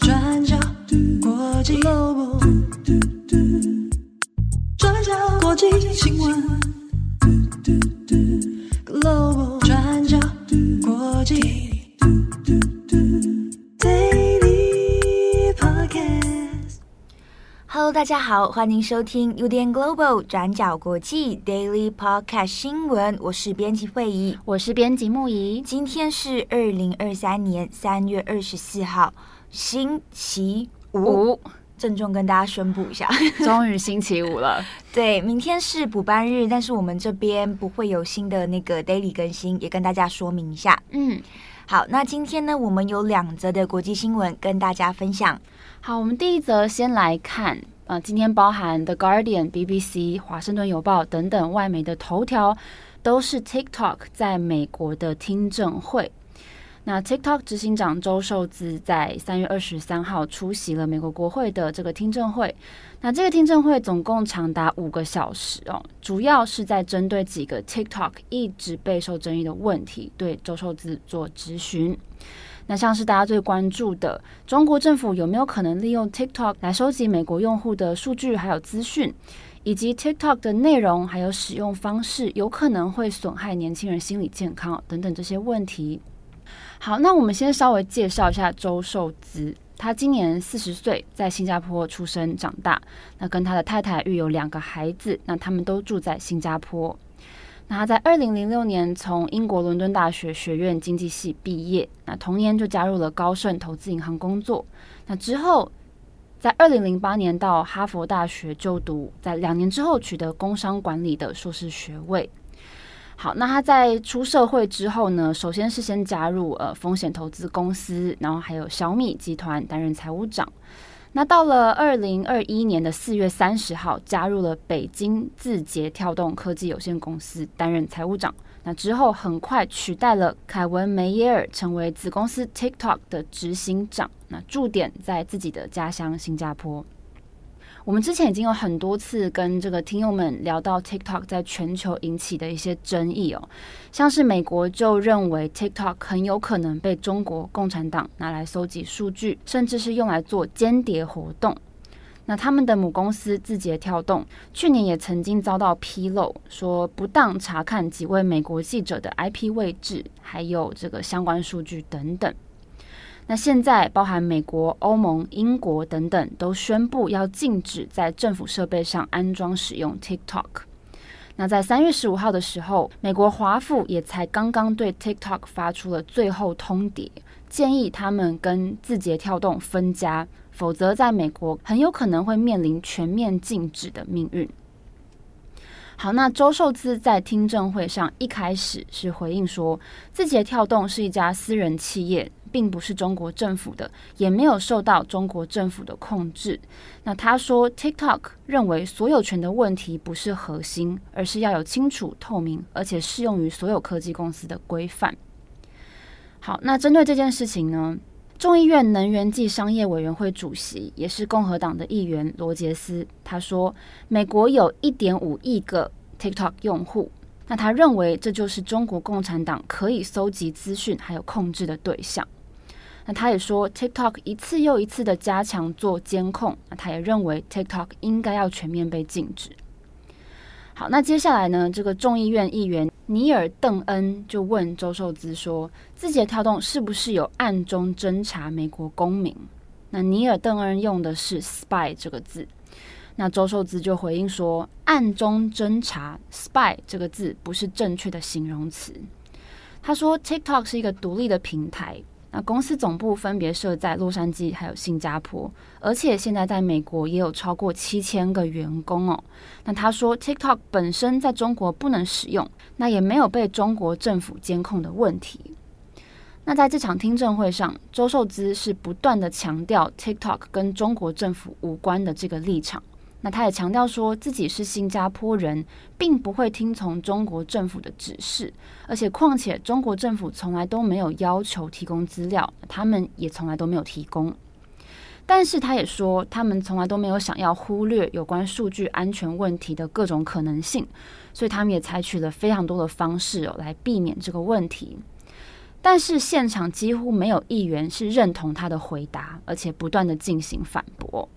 转角国际 Global，转角国际新闻 Hello，大家好，欢迎收听 UDN Global 转角国际 Daily Podcast 新闻。我是编辑惠仪，我是编辑木仪。今天是二零二三年三月二十四号，星期五。郑重跟大家宣布一下，终于星期五了。对，明天是补班日，但是我们这边不会有新的那个 Daily 更新，也跟大家说明一下。嗯，好，那今天呢，我们有两则的国际新闻跟大家分享。好，我们第一则先来看，呃，今天包含 The Guardian、BBC、华盛顿邮报等等外媒的头条，都是 TikTok 在美国的听证会。那 TikTok 执行长周受资在三月二十三号出席了美国国会的这个听证会。那这个听证会总共长达五个小时哦，主要是在针对几个 TikTok 一直备受争议的问题，对周受资做质询。那像是大家最关注的，中国政府有没有可能利用 TikTok 来收集美国用户的数据还有资讯，以及 TikTok 的内容还有使用方式有可能会损害年轻人心理健康等等这些问题。好，那我们先稍微介绍一下周受资，他今年四十岁，在新加坡出生长大，那跟他的太太育有两个孩子，那他们都住在新加坡。那他在二零零六年从英国伦敦大学学院经济系毕业，那同年就加入了高盛投资银行工作。那之后，在二零零八年到哈佛大学就读，在两年之后取得工商管理的硕士学位。好，那他在出社会之后呢，首先是先加入呃风险投资公司，然后还有小米集团担任财务长。那到了二零二一年的四月三十号，加入了北京字节跳动科技有限公司，担任财务长。那之后很快取代了凯文梅耶尔，成为子公司 TikTok 的执行长。那驻点在自己的家乡新加坡。我们之前已经有很多次跟这个听友们聊到 TikTok 在全球引起的一些争议哦，像是美国就认为 TikTok 很有可能被中国共产党拿来搜集数据，甚至是用来做间谍活动。那他们的母公司字节跳动去年也曾经遭到披露，说不当查看几位美国记者的 IP 位置，还有这个相关数据等等。那现在，包含美国、欧盟、英国等等，都宣布要禁止在政府设备上安装使用 TikTok。那在三月十五号的时候，美国华府也才刚刚对 TikTok 发出了最后通牒，建议他们跟字节跳动分家，否则在美国很有可能会面临全面禁止的命运。好，那周受资在听证会上一开始是回应说，字节跳动是一家私人企业。并不是中国政府的，也没有受到中国政府的控制。那他说，TikTok 认为所有权的问题不是核心，而是要有清楚、透明，而且适用于所有科技公司的规范。好，那针对这件事情呢，众议院能源及商业委员会主席，也是共和党的议员罗杰斯，他说，美国有一点五亿个 TikTok 用户。那他认为这就是中国共产党可以搜集资讯还有控制的对象。那他也说，TikTok 一次又一次的加强做监控，那他也认为 TikTok 应该要全面被禁止。好，那接下来呢，这个众议院议员尼尔邓恩就问周受资说，字节跳动是不是有暗中侦查美国公民？那尼尔邓恩用的是 spy 这个字，那周受资就回应说，暗中侦查 spy 这个字不是正确的形容词。他说，TikTok 是一个独立的平台。那公司总部分别设在洛杉矶还有新加坡，而且现在在美国也有超过七千个员工哦。那他说，TikTok 本身在中国不能使用，那也没有被中国政府监控的问题。那在这场听证会上，周受资是不断的强调 TikTok 跟中国政府无关的这个立场。那他也强调说自己是新加坡人，并不会听从中国政府的指示，而且况且中国政府从来都没有要求提供资料，他们也从来都没有提供。但是他也说，他们从来都没有想要忽略有关数据安全问题的各种可能性，所以他们也采取了非常多的方式哦来避免这个问题。但是现场几乎没有议员是认同他的回答，而且不断的进行反驳。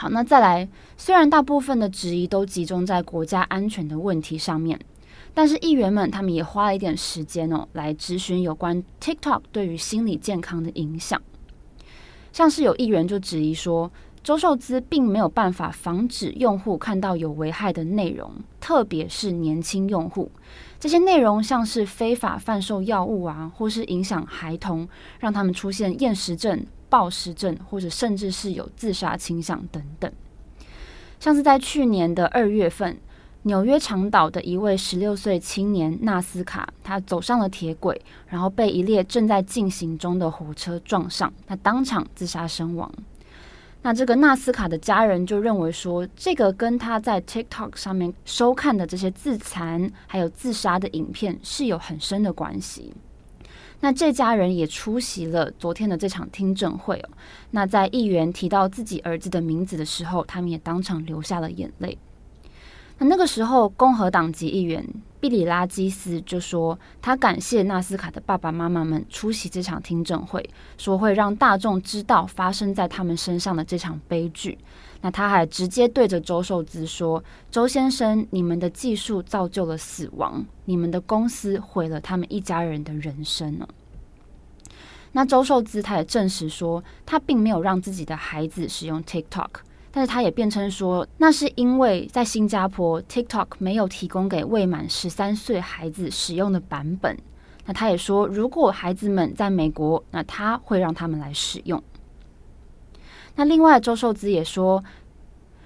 好，那再来，虽然大部分的质疑都集中在国家安全的问题上面，但是议员们他们也花了一点时间哦，来质询有关 TikTok 对于心理健康的影响。像是有议员就质疑说，周受资并没有办法防止用户看到有危害的内容，特别是年轻用户。这些内容像是非法贩售药物啊，或是影响孩童，让他们出现厌食症。暴食症，或者甚至是有自杀倾向等等，像是在去年的二月份，纽约长岛的一位十六岁青年纳斯卡，他走上了铁轨，然后被一列正在进行中的火车撞上，他当场自杀身亡。那这个纳斯卡的家人就认为说，这个跟他在 TikTok 上面收看的这些自残还有自杀的影片是有很深的关系。那这家人也出席了昨天的这场听证会哦。那在议员提到自己儿子的名字的时候，他们也当场流下了眼泪。那个时候，共和党籍议员毕里拉基斯就说，他感谢纳斯卡的爸爸妈妈们出席这场听证会，说会让大众知道发生在他们身上的这场悲剧。那他还直接对着周受资说：“周先生，你们的技术造就了死亡，你们的公司毁了他们一家人的人生呢。”那周受资他也证实说，他并没有让自己的孩子使用 TikTok，但是他也辩称说，那是因为在新加坡 TikTok 没有提供给未满十三岁孩子使用的版本。那他也说，如果孩子们在美国，那他会让他们来使用。那另外，周受资也说，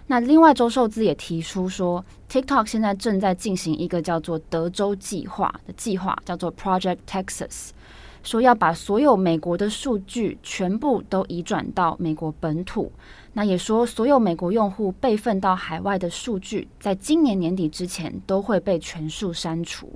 那另外周受资也提出说，TikTok 现在正在进行一个叫做德州计划的计划，叫做 Project Texas，说要把所有美国的数据全部都移转到美国本土。那也说，所有美国用户备份到海外的数据，在今年年底之前都会被全数删除。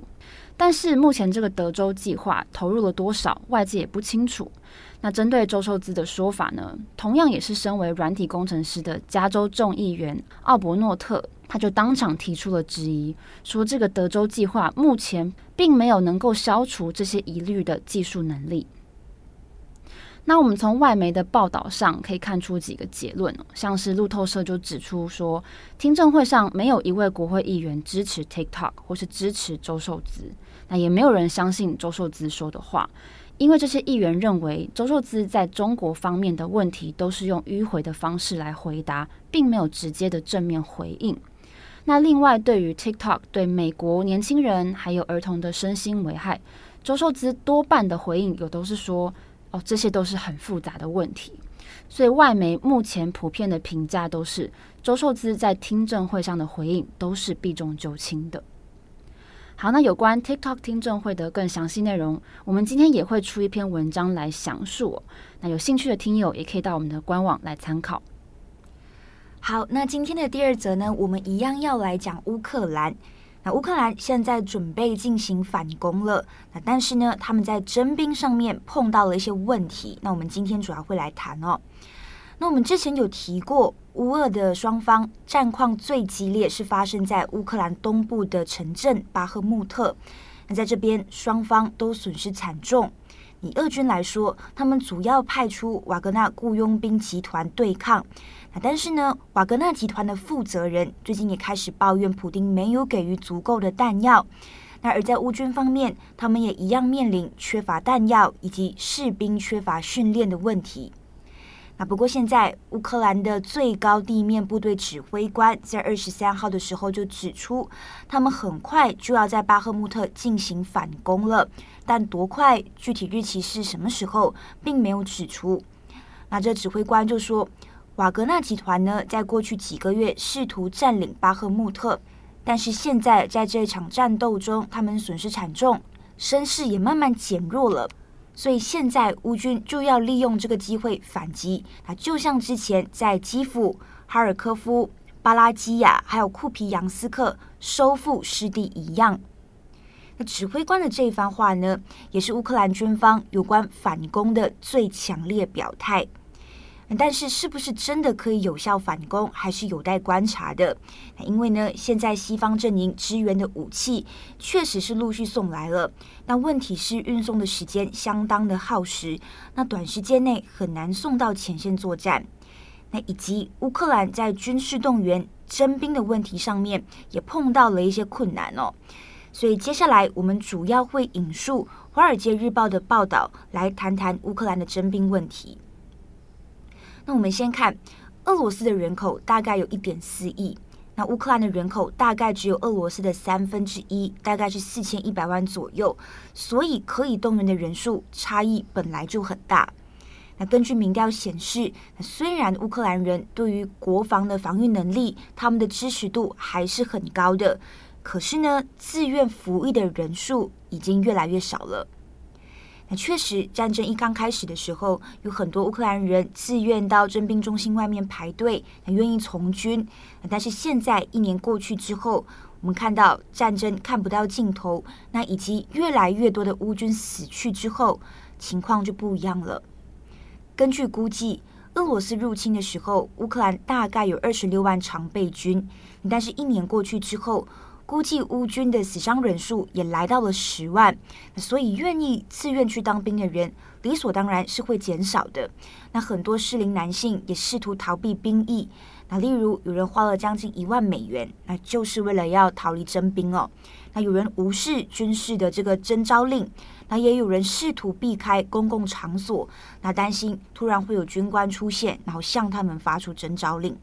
但是目前这个德州计划投入了多少，外界也不清楚。那针对周受资的说法呢，同样也是身为软体工程师的加州众议员奥伯诺特，他就当场提出了质疑，说这个德州计划目前并没有能够消除这些疑虑的技术能力。那我们从外媒的报道上可以看出几个结论，像是路透社就指出说，听证会上没有一位国会议员支持 TikTok 或是支持周受资，那也没有人相信周受资说的话。因为这些议员认为，周受资在中国方面的问题都是用迂回的方式来回答，并没有直接的正面回应。那另外，对于 TikTok 对美国年轻人还有儿童的身心危害，周受资多半的回应有都是说，哦，这些都是很复杂的问题。所以外媒目前普遍的评价都是，周受资在听证会上的回应都是避重就轻的。好，那有关 TikTok 听证会的更详细内容，我们今天也会出一篇文章来详述。那有兴趣的听友也可以到我们的官网来参考。好，那今天的第二则呢，我们一样要来讲乌克兰。那乌克兰现在准备进行反攻了，那但是呢，他们在征兵上面碰到了一些问题。那我们今天主要会来谈哦。那我们之前有提过，乌俄的双方战况最激烈是发生在乌克兰东部的城镇巴赫穆特。那在这边，双方都损失惨重。以俄军来说，他们主要派出瓦格纳雇佣兵集团对抗。但是呢，瓦格纳集团的负责人最近也开始抱怨普丁没有给予足够的弹药。那而在乌军方面，他们也一样面临缺乏弹药以及士兵缺乏训练的问题。那不过现在，乌克兰的最高地面部队指挥官在二十三号的时候就指出，他们很快就要在巴赫穆特进行反攻了，但多快、具体日期是什么时候，并没有指出。那这指挥官就说，瓦格纳集团呢，在过去几个月试图占领巴赫穆特，但是现在在这场战斗中，他们损失惨重，声势也慢慢减弱了。所以现在乌军就要利用这个机会反击啊，就像之前在基辅、哈尔科夫、巴拉基亚还有库皮扬斯克收复失地一样。那指挥官的这一番话呢，也是乌克兰军方有关反攻的最强烈表态。但是是不是真的可以有效反攻，还是有待观察的。因为呢，现在西方阵营支援的武器确实是陆续送来了，那问题是运送的时间相当的耗时，那短时间内很难送到前线作战。那以及乌克兰在军事动员征兵的问题上面也碰到了一些困难哦。所以接下来我们主要会引述《华尔街日报》的报道来谈谈乌克兰的征兵问题。那我们先看，俄罗斯的人口大概有一点四亿，那乌克兰的人口大概只有俄罗斯的三分之一，大概是四千一百万左右，所以可以动员的人数差异本来就很大。那根据民调显示，虽然乌克兰人对于国防的防御能力，他们的支持度还是很高的，可是呢，自愿服役的人数已经越来越少了。那确实，战争一刚开始的时候，有很多乌克兰人自愿到征兵中心外面排队，愿意从军。但是现在一年过去之后，我们看到战争看不到尽头，那以及越来越多的乌军死去之后，情况就不一样了。根据估计，俄罗斯入侵的时候，乌克兰大概有二十六万常备军，但是一年过去之后，估计乌军的死伤人数也来到了十万，所以愿意自愿去当兵的人理所当然是会减少的。那很多适龄男性也试图逃避兵役，那例如有人花了将近一万美元，那就是为了要逃离征兵哦。那有人无视军事的这个征召令，那也有人试图避开公共场所，那担心突然会有军官出现，然后向他们发出征召令。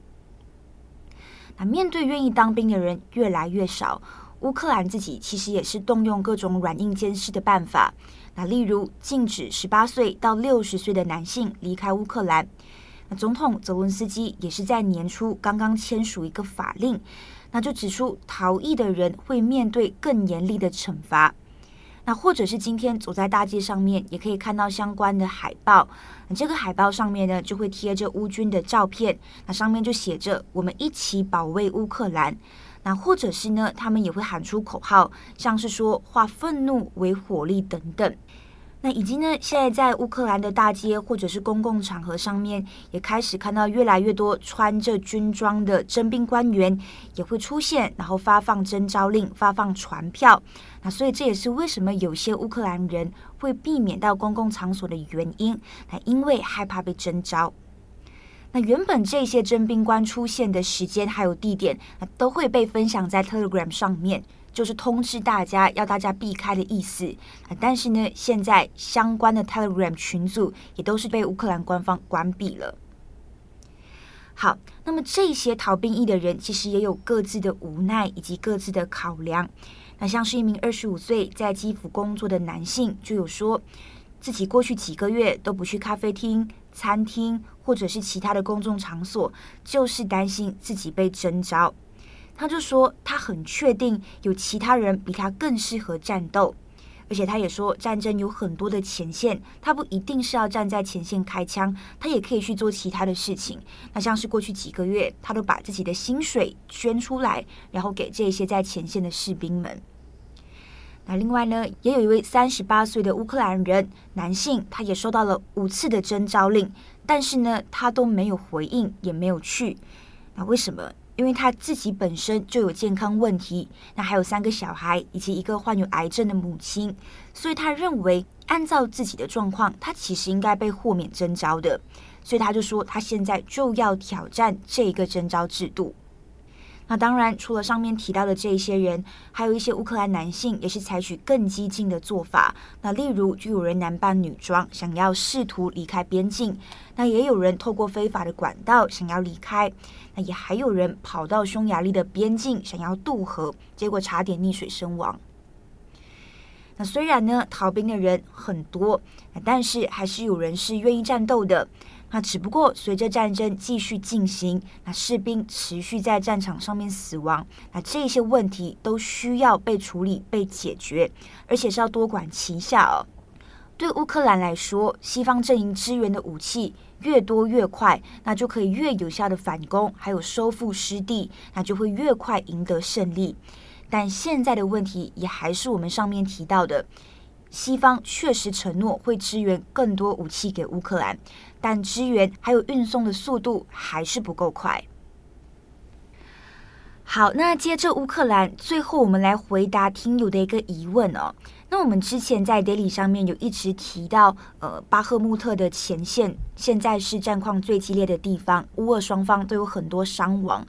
那面对愿意当兵的人越来越少，乌克兰自己其实也是动用各种软硬兼施的办法。那例如禁止十八岁到六十岁的男性离开乌克兰。那总统泽伦斯基也是在年初刚刚签署一个法令，那就指出逃逸的人会面对更严厉的惩罚。那或者是今天走在大街上面，也可以看到相关的海报。这个海报上面呢，就会贴着乌军的照片，那上面就写着“我们一起保卫乌克兰”。那或者是呢，他们也会喊出口号，像是说“化愤怒为火力”等等。那以及呢，现在在乌克兰的大街或者是公共场合上面，也开始看到越来越多穿着军装的征兵官员也会出现，然后发放征召令、发放传票。那所以这也是为什么有些乌克兰人会避免到公共场所的原因。那因为害怕被征召。那原本这些征兵官出现的时间还有地点，那都会被分享在 Telegram 上面。就是通知大家要大家避开的意思，但是呢，现在相关的 Telegram 群组也都是被乌克兰官方关闭了。好，那么这些逃兵役的人其实也有各自的无奈以及各自的考量。那像是一名二十五岁在基辅工作的男性，就有说自己过去几个月都不去咖啡厅、餐厅或者是其他的公众场所，就是担心自己被征召。他就说，他很确定有其他人比他更适合战斗，而且他也说，战争有很多的前线，他不一定是要站在前线开枪，他也可以去做其他的事情。那像是过去几个月，他都把自己的薪水捐出来，然后给这些在前线的士兵们。那另外呢，也有一位三十八岁的乌克兰人男性，他也收到了五次的征召令，但是呢，他都没有回应，也没有去。那为什么？因为他自己本身就有健康问题，那还有三个小孩以及一个患有癌症的母亲，所以他认为按照自己的状况，他其实应该被豁免征召的，所以他就说他现在就要挑战这个征召制度。那当然，除了上面提到的这些人，还有一些乌克兰男性也是采取更激进的做法。那例如，就有人男扮女装，想要试图离开边境；那也有人透过非法的管道想要离开；那也还有人跑到匈牙利的边境想要渡河，结果差点溺水身亡。那虽然呢，逃兵的人很多，但是还是有人是愿意战斗的。那只不过随着战争继续进行，那士兵持续在战场上面死亡，那这些问题都需要被处理、被解决，而且是要多管齐下哦。对乌克兰来说，西方阵营支援的武器越多越快，那就可以越有效的反攻，还有收复失地，那就会越快赢得胜利。但现在的问题也还是我们上面提到的。西方确实承诺会支援更多武器给乌克兰，但支援还有运送的速度还是不够快。好，那接着乌克兰，最后我们来回答听友的一个疑问哦。那我们之前在 Daily 上面有一直提到，呃，巴赫穆特的前线现在是战况最激烈的地方，乌俄双方都有很多伤亡。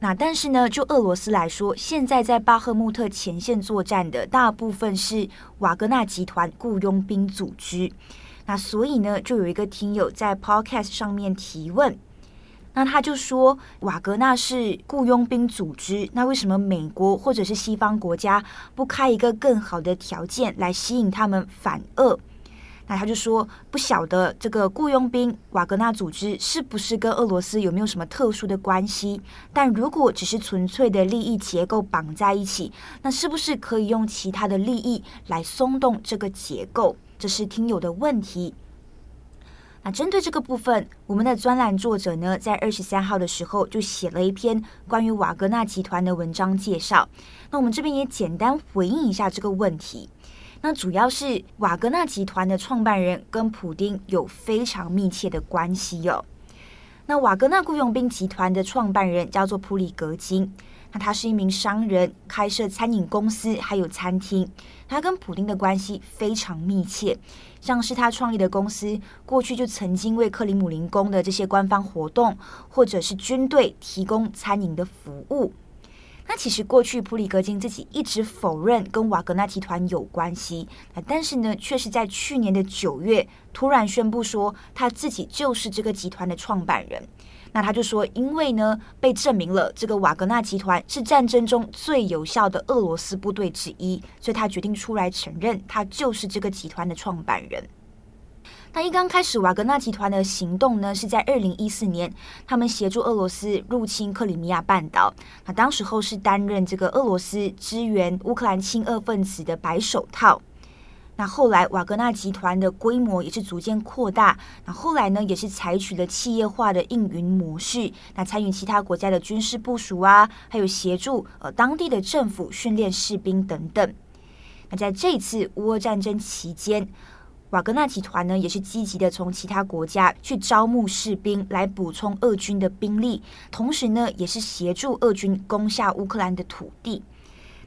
那但是呢，就俄罗斯来说，现在在巴赫穆特前线作战的大部分是瓦格纳集团雇佣兵组织。那所以呢，就有一个听友在 Podcast 上面提问。那他就说，瓦格纳是雇佣兵组织，那为什么美国或者是西方国家不开一个更好的条件来吸引他们反俄？那他就说，不晓得这个雇佣兵瓦格纳组织是不是跟俄罗斯有没有什么特殊的关系？但如果只是纯粹的利益结构绑在一起，那是不是可以用其他的利益来松动这个结构？这是听友的问题。那针对这个部分，我们的专栏作者呢，在二十三号的时候就写了一篇关于瓦格纳集团的文章介绍。那我们这边也简单回应一下这个问题。那主要是瓦格纳集团的创办人跟普丁有非常密切的关系哟、哦。那瓦格纳雇佣兵集团的创办人叫做普里格金。那他是一名商人，开设餐饮公司，还有餐厅。他跟普丁的关系非常密切，像是他创立的公司，过去就曾经为克里姆林宫的这些官方活动，或者是军队提供餐饮的服务。那其实过去普里格金自己一直否认跟瓦格纳集团有关系，但是呢，却是在去年的九月突然宣布说他自己就是这个集团的创办人。那他就说，因为呢，被证明了这个瓦格纳集团是战争中最有效的俄罗斯部队之一，所以他决定出来承认，他就是这个集团的创办人。那一刚开始，瓦格纳集团的行动呢，是在二零一四年，他们协助俄罗斯入侵克里米亚半岛。那当时候是担任这个俄罗斯支援乌克兰亲俄分子的白手套。那后来，瓦格纳集团的规模也是逐渐扩大。那后来呢，也是采取了企业化的运营模式，那参与其他国家的军事部署啊，还有协助呃当地的政府训练士兵等等。那在这次乌俄战争期间，瓦格纳集团呢也是积极的从其他国家去招募士兵来补充俄军的兵力，同时呢也是协助俄军攻下乌克兰的土地。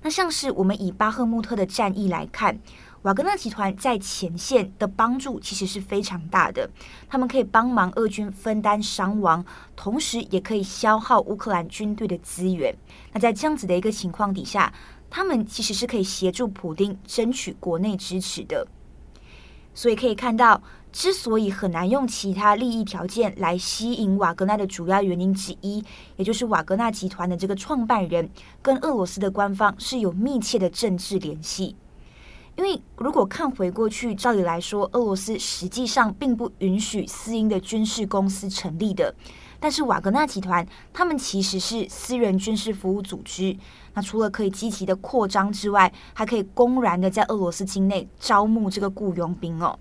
那像是我们以巴赫穆特的战役来看。瓦格纳集团在前线的帮助其实是非常大的，他们可以帮忙俄军分担伤亡，同时也可以消耗乌克兰军队的资源。那在这样子的一个情况底下，他们其实是可以协助普丁争取国内支持的。所以可以看到，之所以很难用其他利益条件来吸引瓦格纳的主要原因之一，也就是瓦格纳集团的这个创办人跟俄罗斯的官方是有密切的政治联系。因为如果看回过去，照理来说，俄罗斯实际上并不允许私营的军事公司成立的。但是瓦格纳集团，他们其实是私人军事服务组织。那除了可以积极的扩张之外，还可以公然的在俄罗斯境内招募这个雇佣兵哦。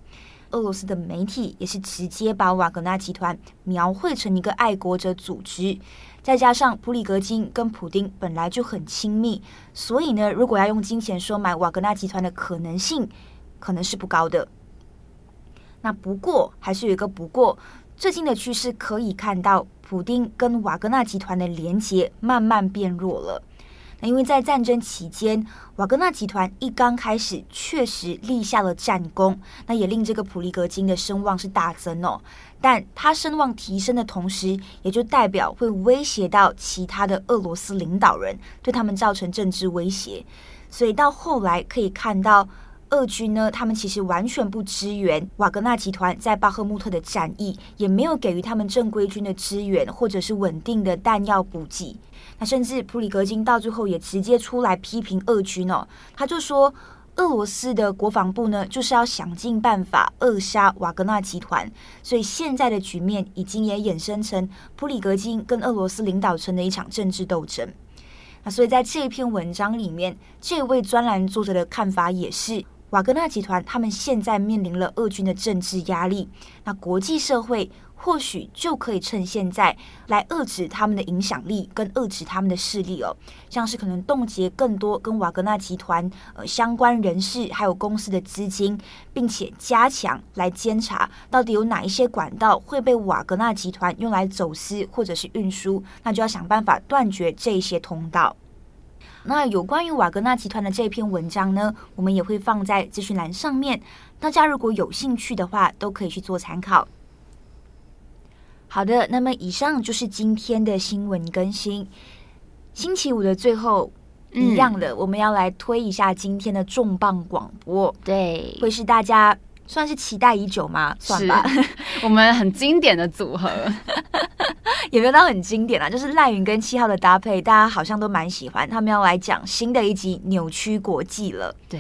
俄罗斯的媒体也是直接把瓦格纳集团描绘成一个爱国者组织。再加上普里格金跟普丁本来就很亲密，所以呢，如果要用金钱收买瓦格纳集团的可能性，可能是不高的。那不过还是有一个不过，最近的趋势可以看到，普丁跟瓦格纳集团的连结慢慢变弱了。因为在战争期间，瓦格纳集团一刚开始确实立下了战功，那也令这个普里格金的声望是大增哦。但他声望提升的同时，也就代表会威胁到其他的俄罗斯领导人，对他们造成政治威胁。所以到后来可以看到，俄军呢，他们其实完全不支援瓦格纳集团在巴赫穆特的战役，也没有给予他们正规军的支援，或者是稳定的弹药补给。甚至普里格金到最后也直接出来批评俄军哦，他就说，俄罗斯的国防部呢就是要想尽办法扼杀瓦格纳集团，所以现在的局面已经也衍生成普里格金跟俄罗斯领导层的一场政治斗争。那所以在这一篇文章里面，这位专栏作者的看法也是，瓦格纳集团他们现在面临了俄军的政治压力，那国际社会。或许就可以趁现在来遏制他们的影响力跟遏制他们的势力哦，像是可能冻结更多跟瓦格纳集团呃相关人士还有公司的资金，并且加强来监察到底有哪一些管道会被瓦格纳集团用来走私或者是运输，那就要想办法断绝这些通道。那有关于瓦格纳集团的这篇文章呢，我们也会放在资讯栏上面，大家如果有兴趣的话，都可以去做参考。好的，那么以上就是今天的新闻更新。星期五的最后，一样的，嗯、我们要来推一下今天的重磅广播，对，会是大家算是期待已久吗？算吧，我们很经典的组合。也没有到很经典啊，就是赖云跟七号的搭配，大家好像都蛮喜欢。他们要来讲新的一集《扭曲国际》了。对，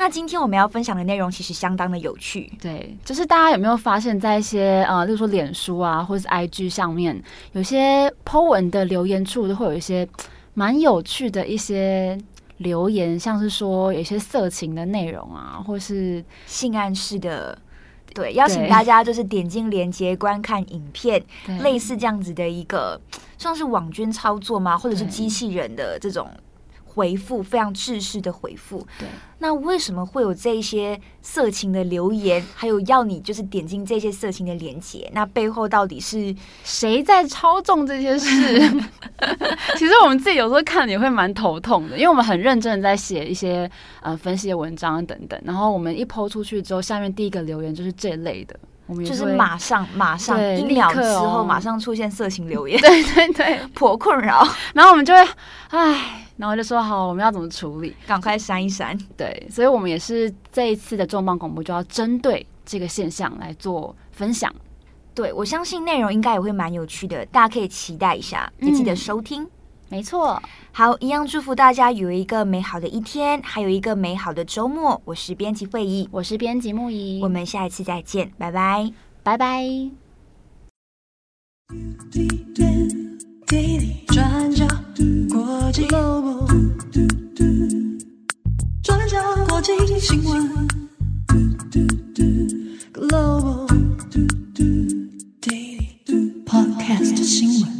那今天我们要分享的内容其实相当的有趣。对，就是大家有没有发现，在一些呃，例如说脸书啊，或者是 IG 上面，有些 po 文的留言处都会有一些 蛮有趣的一些留言，像是说有些色情的内容啊，或是性暗示的。对，邀请大家就是点进链接观看影片，类似这样子的一个，像是网军操作吗？或者是机器人的这种。回复非常制式的回复，对。那为什么会有这一些色情的留言，还有要你就是点进这些色情的链接？那背后到底是谁在操纵这些事？其实我们自己有时候看也会蛮头痛的，因为我们很认真的在写一些呃分析的文章等等，然后我们一 po 出去之后，下面第一个留言就是这类的。就是马上马上一秒之后马上出现色情留言，对对对，颇困扰。然后我们就会唉，然后就说好，我们要怎么处理？赶快删一删。对，所以我们也是这一次的重磅广播就要针对这个现象来做分享。对，我相信内容应该也会蛮有趣的，大家可以期待一下，也记得收听。嗯没错，好，一样祝福大家有一个美好的一天，还有一个美好的周末。我是编辑会议，我是编辑木仪，我们下一次再见，拜拜，拜拜。daisy 专家国际新闻 global Daily podcast 新闻